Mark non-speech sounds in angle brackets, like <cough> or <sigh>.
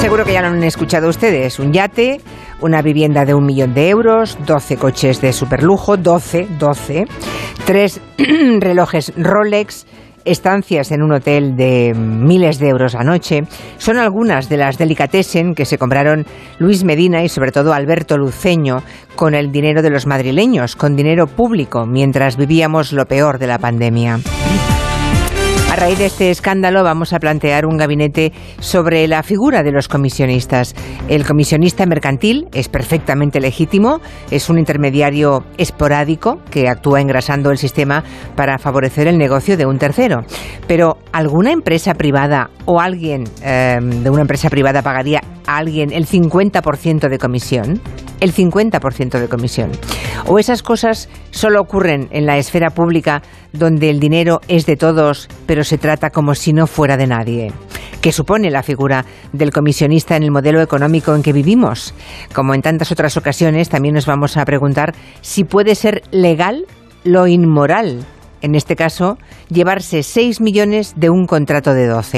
Seguro que ya lo han escuchado ustedes. Un yate, una vivienda de un millón de euros, 12 coches de superlujo, 12, 12, tres <clears throat> relojes Rolex, estancias en un hotel de miles de euros a noche. Son algunas de las delicatessen que se compraron Luis Medina y sobre todo Alberto Luceño con el dinero de los madrileños, con dinero público, mientras vivíamos lo peor de la pandemia. Raíz de este escándalo vamos a plantear un gabinete sobre la figura de los comisionistas. El comisionista mercantil es perfectamente legítimo, es un intermediario esporádico que actúa engrasando el sistema para favorecer el negocio de un tercero. Pero ¿alguna empresa privada o alguien eh, de una empresa privada pagaría a alguien el 50% de comisión? El 50% de comisión. ¿O esas cosas solo ocurren en la esfera pública donde el dinero es de todos, pero se trata como si no fuera de nadie? ¿Qué supone la figura del comisionista en el modelo económico en que vivimos? Como en tantas otras ocasiones, también nos vamos a preguntar si puede ser legal lo inmoral en este caso, llevarse 6 millones de un contrato de 12.